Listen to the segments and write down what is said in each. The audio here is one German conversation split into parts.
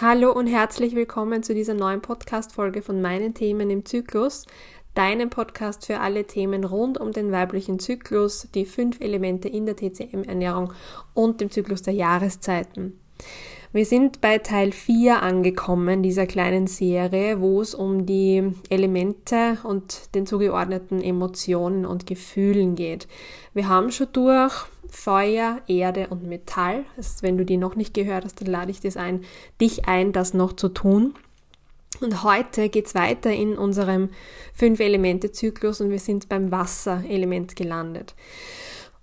Hallo und herzlich willkommen zu dieser neuen Podcast-Folge von meinen Themen im Zyklus, deinem Podcast für alle Themen rund um den weiblichen Zyklus, die fünf Elemente in der TCM-Ernährung und dem Zyklus der Jahreszeiten. Wir sind bei Teil 4 angekommen dieser kleinen Serie, wo es um die Elemente und den zugeordneten Emotionen und Gefühlen geht. Wir haben schon durch Feuer, Erde und Metall. Also wenn du die noch nicht gehört hast, dann lade ich das ein, dich ein, das noch zu tun. Und heute geht's weiter in unserem Fünf-Elemente-Zyklus und wir sind beim Wasserelement gelandet.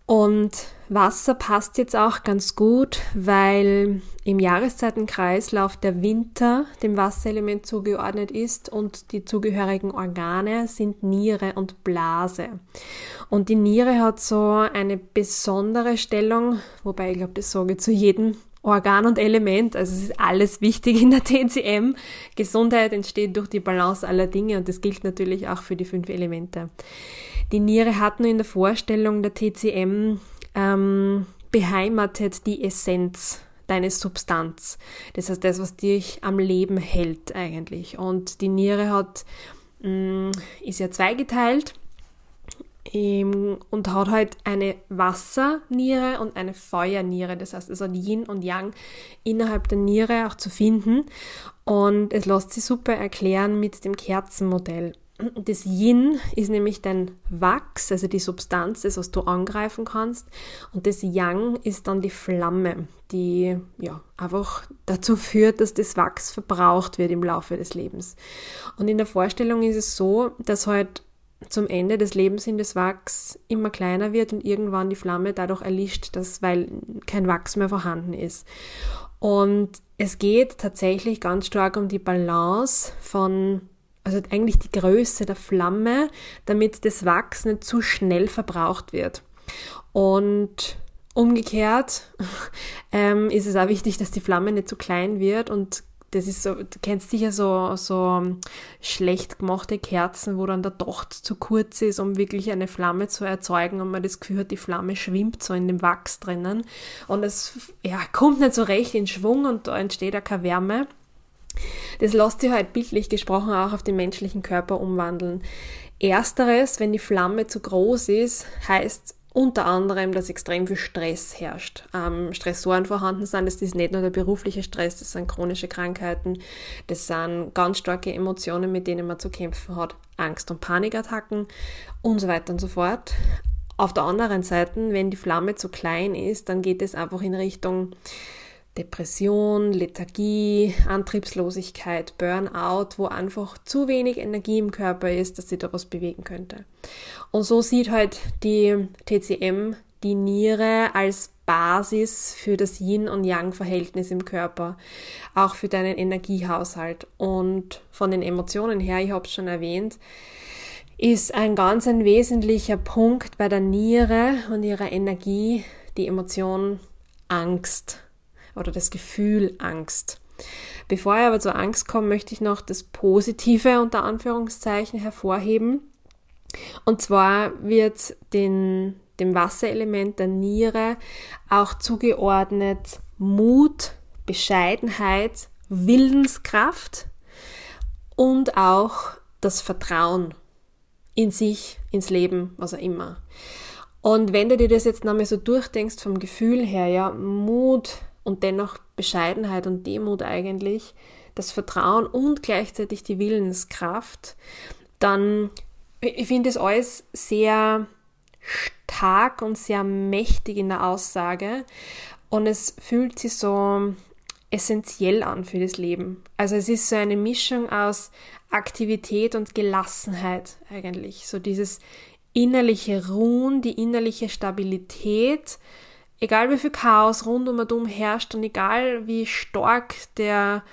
Und Wasser passt jetzt auch ganz gut, weil im Jahreszeitenkreislauf der Winter dem Wasserelement zugeordnet ist und die zugehörigen Organe sind Niere und Blase. Und die Niere hat so eine besondere Stellung, wobei ich glaube, das sage ich zu jedem Organ und Element, also es ist alles wichtig in der TCM. Gesundheit entsteht durch die Balance aller Dinge und das gilt natürlich auch für die fünf Elemente. Die Niere hat nur in der Vorstellung der TCM ähm, beheimatet die Essenz deine Substanz. Das heißt, das, was dich am Leben hält eigentlich. Und die Niere hat, mm, ist ja zweigeteilt ähm, und hat halt eine Wasserniere und eine Feuerniere. Das heißt, es hat Yin und Yang innerhalb der Niere auch zu finden. Und es lässt sich super erklären mit dem Kerzenmodell. Das Yin ist nämlich dein Wachs, also die Substanz, das, was du angreifen kannst. Und das Yang ist dann die Flamme, die ja einfach dazu führt, dass das Wachs verbraucht wird im Laufe des Lebens. Und in der Vorstellung ist es so, dass halt zum Ende des Lebens hin das Wachs immer kleiner wird und irgendwann die Flamme dadurch erlischt, dass, weil kein Wachs mehr vorhanden ist. Und es geht tatsächlich ganz stark um die Balance von also eigentlich die Größe der Flamme, damit das Wachs nicht zu schnell verbraucht wird. Und umgekehrt ähm, ist es auch wichtig, dass die Flamme nicht zu klein wird und das ist so, du kennst sicher so, so schlecht gemachte Kerzen, wo dann der Docht zu kurz ist, um wirklich eine Flamme zu erzeugen und man das Gefühl hat, die Flamme schwimmt so in dem Wachs drinnen und es ja, kommt nicht so recht in Schwung und da entsteht auch keine Wärme. Das lässt sich halt bildlich gesprochen auch auf den menschlichen Körper umwandeln. Ersteres, wenn die Flamme zu groß ist, heißt unter anderem, dass extrem viel Stress herrscht. Ähm, Stressoren vorhanden sind, das ist nicht nur der berufliche Stress, das sind chronische Krankheiten, das sind ganz starke Emotionen, mit denen man zu kämpfen hat, Angst- und Panikattacken und so weiter und so fort. Auf der anderen Seite, wenn die Flamme zu klein ist, dann geht es einfach in Richtung Depression, Lethargie, Antriebslosigkeit, Burnout, wo einfach zu wenig Energie im Körper ist, dass sie was bewegen könnte. Und so sieht halt die TCM die Niere als Basis für das Yin- und Yang-Verhältnis im Körper, auch für deinen Energiehaushalt. Und von den Emotionen her, ich habe es schon erwähnt, ist ein ganz ein wesentlicher Punkt bei der Niere und ihrer Energie die Emotion Angst oder das Gefühl Angst. Bevor ich aber zur Angst komme, möchte ich noch das Positive unter Anführungszeichen hervorheben. Und zwar wird den, dem Wasserelement der Niere auch zugeordnet Mut, Bescheidenheit, Willenskraft und auch das Vertrauen in sich, ins Leben, was auch immer. Und wenn du dir das jetzt nochmal so durchdenkst vom Gefühl her, ja, Mut, und dennoch Bescheidenheit und Demut eigentlich, das Vertrauen und gleichzeitig die Willenskraft, dann ich finde es alles sehr stark und sehr mächtig in der Aussage und es fühlt sich so essentiell an für das Leben. Also es ist so eine Mischung aus Aktivität und Gelassenheit eigentlich. So dieses innerliche Ruhen, die innerliche Stabilität, egal wie viel Chaos rund um und herrscht und egal wie stark der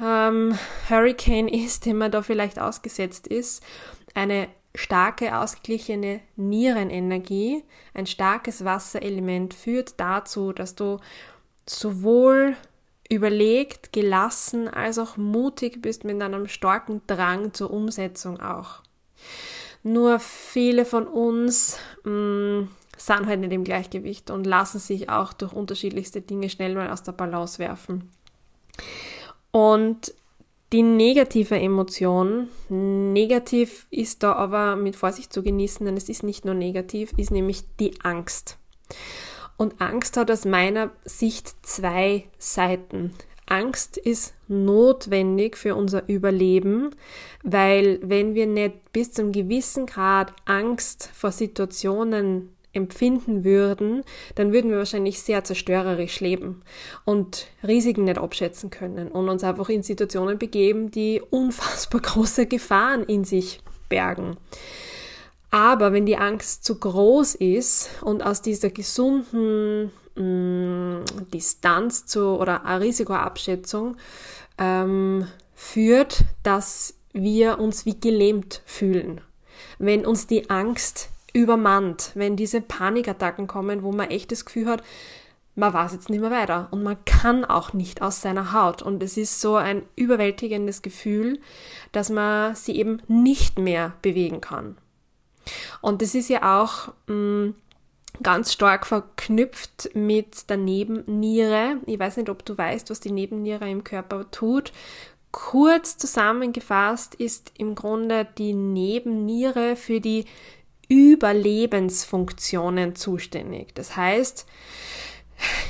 ähm, Hurricane ist, dem man da vielleicht ausgesetzt ist, eine starke, ausgeglichene Nierenenergie, ein starkes Wasserelement führt dazu, dass du sowohl überlegt, gelassen als auch mutig bist mit einem starken Drang zur Umsetzung auch. Nur viele von uns mh, mm, sind halt nicht im Gleichgewicht und lassen sich auch durch unterschiedlichste Dinge schnell mal aus der Balance werfen. Und die negative Emotion, negativ ist da aber mit Vorsicht zu genießen, denn es ist nicht nur negativ, ist nämlich die Angst. Und Angst hat aus meiner Sicht zwei Seiten. Angst ist notwendig für unser Überleben, weil wenn wir nicht bis zum gewissen Grad Angst vor Situationen empfinden würden, dann würden wir wahrscheinlich sehr zerstörerisch leben und Risiken nicht abschätzen können und uns einfach in Situationen begeben, die unfassbar große Gefahren in sich bergen. Aber wenn die Angst zu groß ist und aus dieser gesunden mh, mm, Distanz zu oder Risikoabschätzung ähm, führt, dass wir uns wie gelähmt fühlen. Wenn uns die Angst übermannt, wenn diese Panikattacken kommen, wo man echt das Gefühl hat, man weiß jetzt nicht mehr weiter und man kann auch nicht aus seiner Haut. Und es ist so ein überwältigendes Gefühl, dass man sie eben nicht mehr bewegen kann. Und das ist ja auch mh, mm, ganz stark verknüpft mit der Nebenniere. Ich weiß nicht, ob du weißt, was die Nebenniere im Körper tut. Kurz zusammengefasst ist im Grunde die Nebenniere für die Überlebensfunktionen zuständig. Das heißt,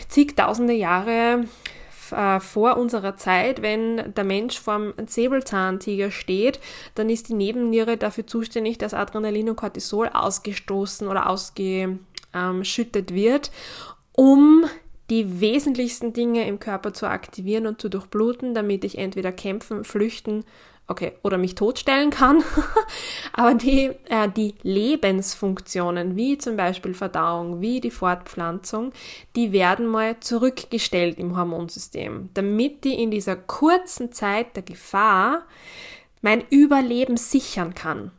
zigtausende Jahre äh, vor unserer Zeit, wenn der Mensch vorm Säbelzahntiger steht, dann ist die Nebenniere dafür zuständig, dass Adrenalin und Cortisol ausgestoßen oder ausgeschüttet wird, um die wesentlichsten Dinge im Körper zu aktivieren und zu durchbluten, damit ich entweder kämpfen, flüchten okay, oder mich totstellen kann. Aber die, äh, die Lebensfunktionen, wie zum Beispiel Verdauung, wie die Fortpflanzung, die werden mal zurückgestellt im Hormonsystem, damit die in dieser kurzen Zeit der Gefahr mein Überleben sichern kann.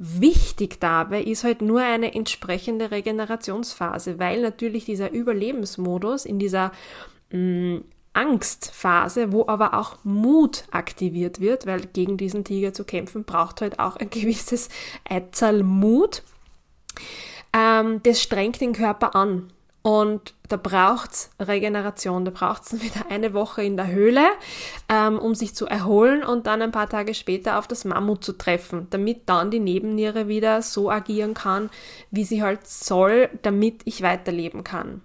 Wichtig dabei ist halt nur eine entsprechende Regenerationsphase, weil natürlich dieser Überlebensmodus in dieser mh, mm, Angstphase, wo aber auch Mut aktiviert wird, weil gegen diesen Tiger zu kämpfen braucht halt auch ein gewisses Eizahl Mut. Ähm, das strengt den Körper an. Und da braucht es Regeneration, da braucht es wieder eine Woche in der Höhle, ähm, um sich zu erholen und dann ein paar Tage später auf das Mammut zu treffen, damit dann die Nebenniere wieder so agieren kann, wie sie halt soll, damit ich weiterleben kann.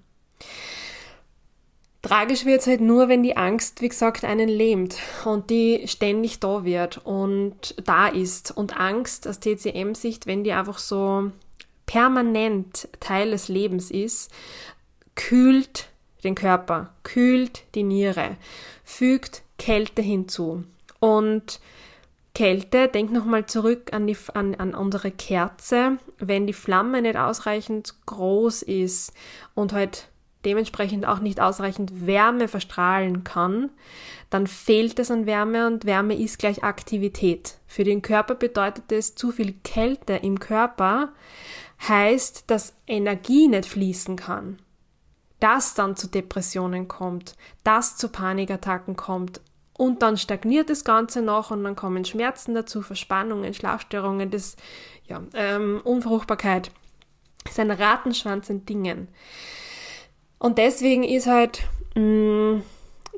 Tragisch wird es halt nur, wenn die Angst, wie gesagt, einen lähmt und die ständig da wird und da ist. Und Angst aus TCM-Sicht, wenn die einfach so permanent Teil des Lebens ist, kühlt den Körper, kühlt die Niere, fügt Kälte hinzu. Und Kälte, denk nochmal zurück an, die, an, an unsere Kerze. Wenn die Flamme nicht ausreichend groß ist und halt dementsprechend auch nicht ausreichend Wärme verstrahlen kann, dann fehlt es an Wärme und Wärme ist gleich Aktivität. Für den Körper bedeutet es, zu viel Kälte im Körper heißt, dass Energie nicht fließen kann. Dass dann zu Depressionen kommt, dass zu Panikattacken kommt und dann stagniert das Ganze noch und dann kommen Schmerzen dazu, Verspannungen, Schlafstörungen, das, ja, ähm, Unfruchtbarkeit. Das ist ein Ratenschwanz an Dingen. Und deswegen ist halt mh, mm,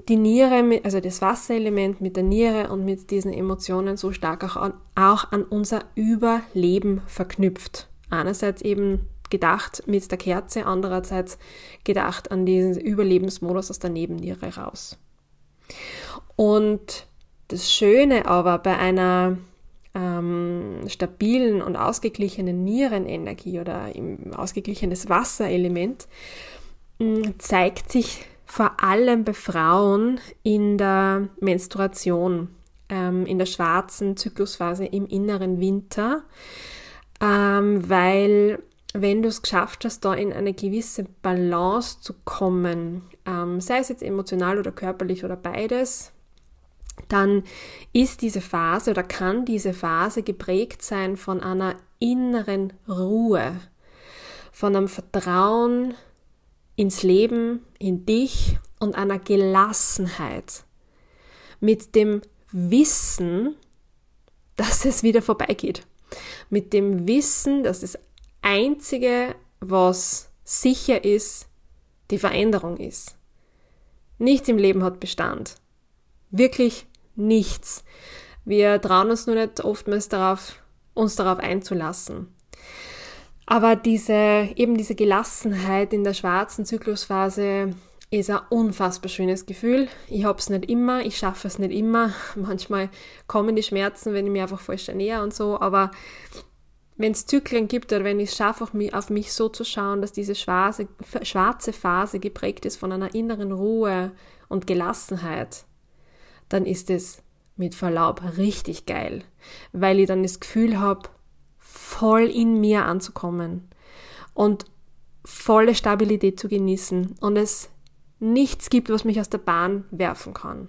die Niere, also das Wasserelement mit der Niere und mit diesen Emotionen so stark auch an, auch an unser Überleben verknüpft. Einerseits eben gedacht mit der Kerze, andererseits gedacht an diesen Überlebensmodus aus der Nebenniere raus. Und das Schöne aber bei einer ähm, stabilen und ausgeglichenen Nierenenergie oder im ausgeglichenes Wasserelement zeigt sich vor allem bei Frauen in der Menstruation, ähm, in der schwarzen Zyklusphase im inneren Winter, ähm, weil wenn du es geschafft hast, da in eine gewisse Balance zu kommen, ähm, sei es jetzt emotional oder körperlich oder beides, dann ist diese Phase oder kann diese Phase geprägt sein von einer inneren Ruhe, von einem Vertrauen ins Leben, in dich und einer Gelassenheit. Mit dem Wissen, dass es wieder vorbeigeht. Mit dem Wissen, dass das Einzige, was sicher ist, die Veränderung ist. Nichts im Leben hat Bestand. Wirklich nichts. Wir trauen uns nur nicht oftmals darauf, uns darauf einzulassen. Aber diese, eben diese Gelassenheit in der schwarzen Zyklusphase ist ein unfassbar schönes Gefühl. Ich habe es nicht immer, ich schaffe es nicht immer. Manchmal kommen die Schmerzen, wenn ich mich einfach falsch ernähre und so, aber wenn es Zyklen gibt oder wenn ich es schaffe, auf mich, auf mich so zu schauen, dass diese schwarze, schwarze Phase geprägt ist von einer inneren Ruhe und Gelassenheit, dann ist es mit Verlaub richtig geil, weil ich dann das Gefühl habe, voll in mir anzukommen und volle Stabilität zu genießen und es nichts gibt, was mich aus der Bahn werfen kann.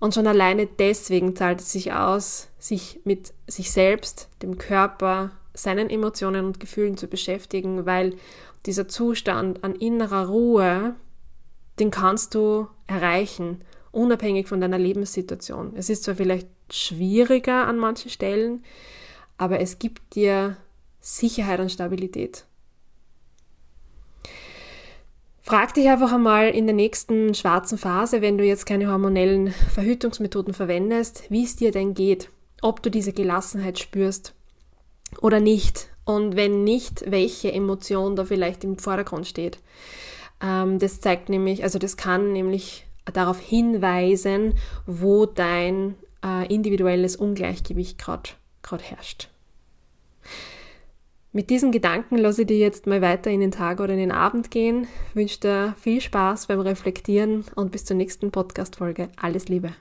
Und schon alleine deswegen zahlt es sich aus, sich mit sich selbst, dem Körper, seinen Emotionen und Gefühlen zu beschäftigen, weil dieser Zustand an innerer Ruhe, den kannst du erreichen, unabhängig von deiner Lebenssituation. Es ist zwar vielleicht schwieriger an manchen Stellen, aber es gibt dir Sicherheit und Stabilität. Frag dich einfach einmal in der nächsten schwarzen Phase, wenn du jetzt keine hormonellen Verhütungsmethoden verwendest, wie es dir denn geht, ob du diese Gelassenheit spürst oder nicht. Und wenn nicht, welche Emotion da vielleicht im Vordergrund steht. Ähm, das zeigt nämlich, also das kann nämlich darauf hinweisen, wo dein äh, individuelles Ungleichgewicht gerade herrscht. Mit diesen Gedanken lasse ich dir jetzt mal weiter in den Tag oder in den Abend gehen. Wünsche dir viel Spaß beim Reflektieren und bis zur nächsten Podcast-Folge. Alles Liebe.